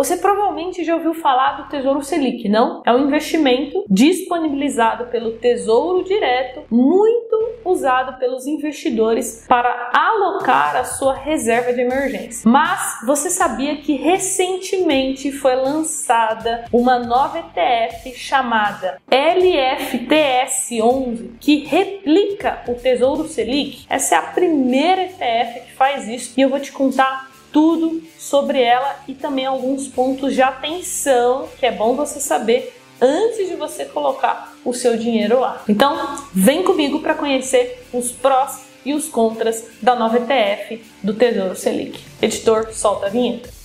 Você provavelmente já ouviu falar do Tesouro Selic, não? É um investimento disponibilizado pelo Tesouro Direto, muito usado pelos investidores para alocar a sua reserva de emergência. Mas você sabia que recentemente foi lançada uma nova ETF chamada LFTS11 que replica o Tesouro Selic? Essa é a primeira ETF que faz isso e eu vou te contar tudo sobre ela e também alguns pontos de atenção que é bom você saber antes de você colocar o seu dinheiro lá. Então, vem comigo para conhecer os prós e os contras da nova ETF do Tesouro Selic. Editor, solta a vinheta.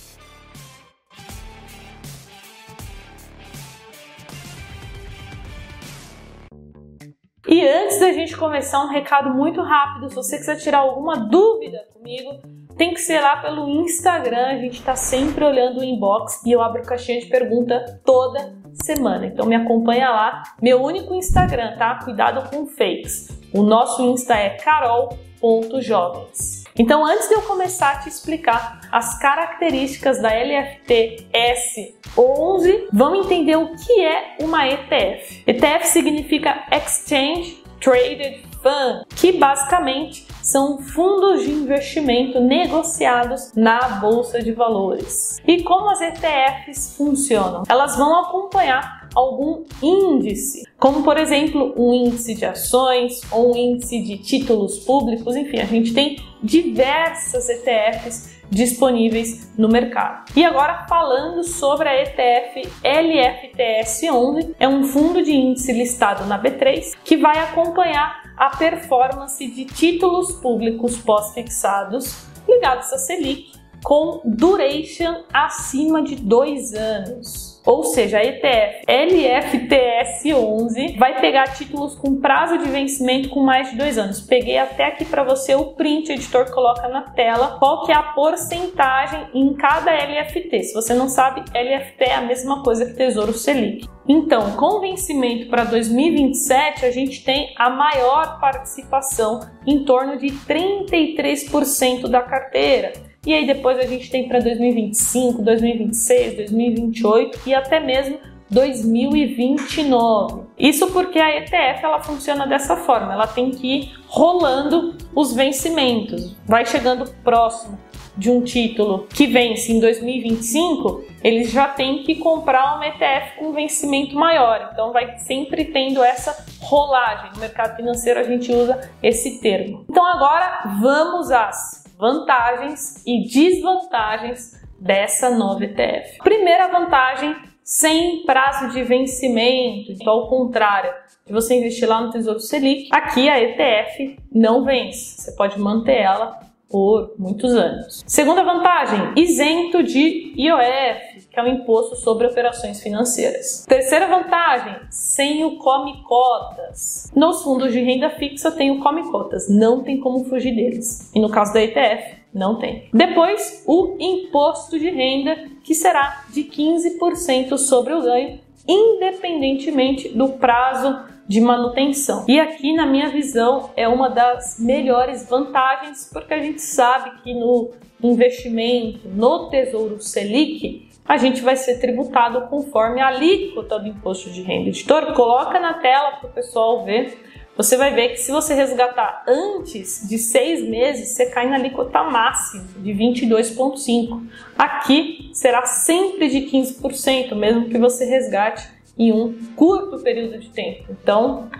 E antes da gente começar, um recado muito rápido. Se você quiser tirar alguma dúvida comigo, tem que ser lá pelo Instagram. A gente está sempre olhando o inbox e eu abro caixinha de pergunta toda semana. Então me acompanha lá. Meu único Instagram, tá? Cuidado com fakes. O nosso Insta é carol.jovens. Então, antes de eu começar a te explicar as características da LFT S11, vamos entender o que é uma ETF. ETF significa Exchange Traded Fund, que basicamente são fundos de investimento negociados na bolsa de valores. E como as ETFs funcionam? Elas vão acompanhar algum índice, como por exemplo um índice de ações ou um índice de títulos públicos, enfim, a gente tem diversas ETFs disponíveis no mercado. E agora falando sobre a ETF LFTS11, é um fundo de índice listado na B3 que vai acompanhar a performance de títulos públicos pós-fixados ligados à Selic com duration acima de dois anos. Ou seja, a ETF LFTS11 vai pegar títulos com prazo de vencimento com mais de dois anos. Peguei até aqui para você o print, o editor coloca na tela qual que é a porcentagem em cada LFT. Se você não sabe, LFT é a mesma coisa que Tesouro Selic. Então, com vencimento para 2027, a gente tem a maior participação, em torno de 33% da carteira. E aí depois a gente tem para 2025, 2026, 2028 e até mesmo 2029. Isso porque a ETF ela funciona dessa forma, ela tem que ir rolando os vencimentos, vai chegando próximo de um título que vence em 2025, eles já têm que comprar uma ETF com vencimento maior. Então vai sempre tendo essa rolagem. No mercado financeiro a gente usa esse termo. Então agora vamos às vantagens e desvantagens dessa nova ETF. Primeira vantagem, sem prazo de vencimento, então, ao contrário de você investir lá no Tesouro Selic, aqui a ETF não vence, você pode manter ela por muitos anos. Segunda vantagem, isento de IOF, que é o imposto sobre operações financeiras. Terceira vantagem, sem o come cotas. Nos fundos de renda fixa tem o come cotas, não tem como fugir deles. E no caso da ETF, não tem. Depois, o imposto de renda, que será de 15% sobre o ganho, independentemente do prazo de manutenção. E aqui, na minha visão, é uma das melhores vantagens, porque a gente sabe que no investimento no Tesouro Selic, a gente vai ser tributado conforme a alíquota do imposto de renda. Editor, coloca na tela para o pessoal ver. Você vai ver que se você resgatar antes de seis meses, você cai na alíquota máxima de 22,5%. Aqui será sempre de 15%, mesmo que você resgate em um curto período de tempo. Então,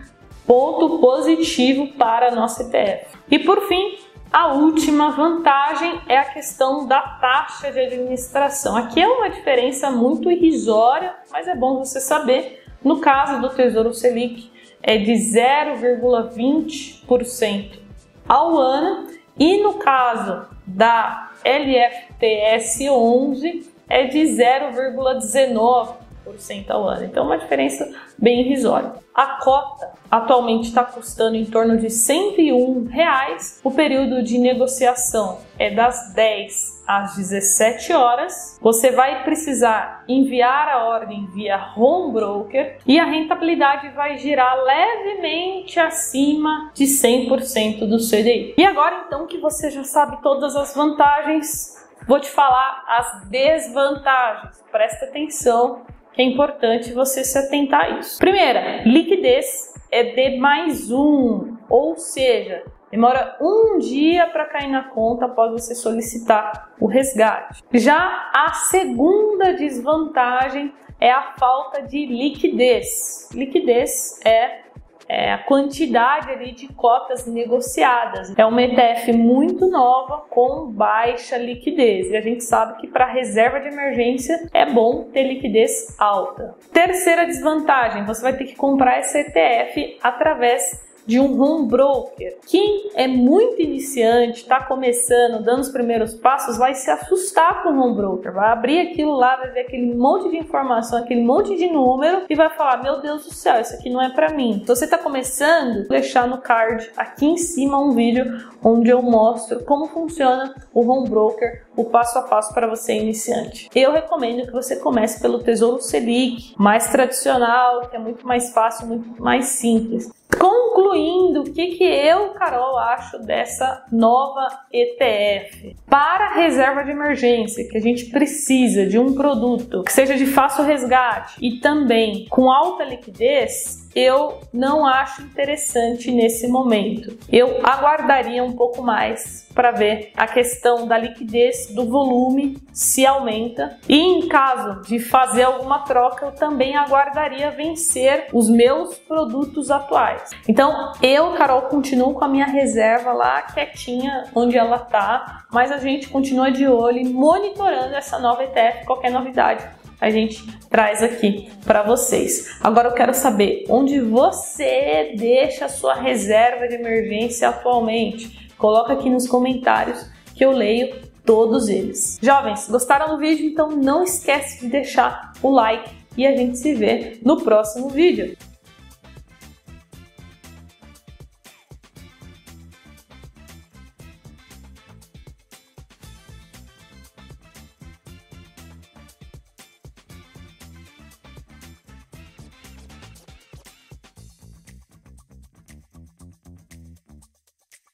ponto positivo para a nossa ETF. E por fim, a última vantagem é a questão da taxa de administração. Aqui é uma diferença muito irrisória, mas é bom você saber. No caso do Tesouro Selic, é de 0,20% ao ano, e no caso da LFTS 11 é de 0,19% ao ano. Então, uma diferença bem irrisória. A cota atualmente está custando em torno de 101 reais. O período de negociação é das 10 às 17 horas. Você vai precisar enviar a ordem via home broker e a rentabilidade vai girar levemente acima de 100% do CDI. E agora então que você já sabe todas as vantagens, vou te falar as desvantagens. Presta atenção, que é importante você se atentar a isso. Primeira, liquidez é D mais um, ou seja, demora um dia para cair na conta após você solicitar o resgate. Já a segunda desvantagem é a falta de liquidez. Liquidez é é, a quantidade ali de cotas negociadas. É uma ETF muito nova com baixa liquidez e a gente sabe que para reserva de emergência é bom ter liquidez alta. Terceira desvantagem, você vai ter que comprar esse ETF através de um home broker. Quem é muito iniciante, está começando, dando os primeiros passos, vai se assustar com o home broker. Vai abrir aquilo lá, vai ver aquele monte de informação, aquele monte de número e vai falar: Meu Deus do céu, isso aqui não é para mim. Se você está começando, vou deixar no card aqui em cima um vídeo onde eu mostro como funciona o home broker, o passo a passo para você iniciante. Eu recomendo que você comece pelo Tesouro Selic, mais tradicional, que é muito mais fácil, muito mais simples. Concluindo, o que, que eu, Carol, acho dessa nova ETF? Para reserva de emergência, que a gente precisa de um produto que seja de fácil resgate e também com alta liquidez, eu não acho interessante nesse momento. Eu aguardaria um pouco mais para ver a questão da liquidez do volume se aumenta e em caso de fazer alguma troca eu também aguardaria vencer os meus produtos atuais. Então eu, Carol, continuo com a minha reserva lá quietinha onde ela tá, mas a gente continua de olho e monitorando essa nova ETF, qualquer novidade a gente traz aqui para vocês. Agora eu quero saber onde você deixa a sua reserva de emergência atualmente. Coloca aqui nos comentários que eu leio todos eles. Jovens, gostaram do vídeo? Então não esquece de deixar o like e a gente se vê no próximo vídeo.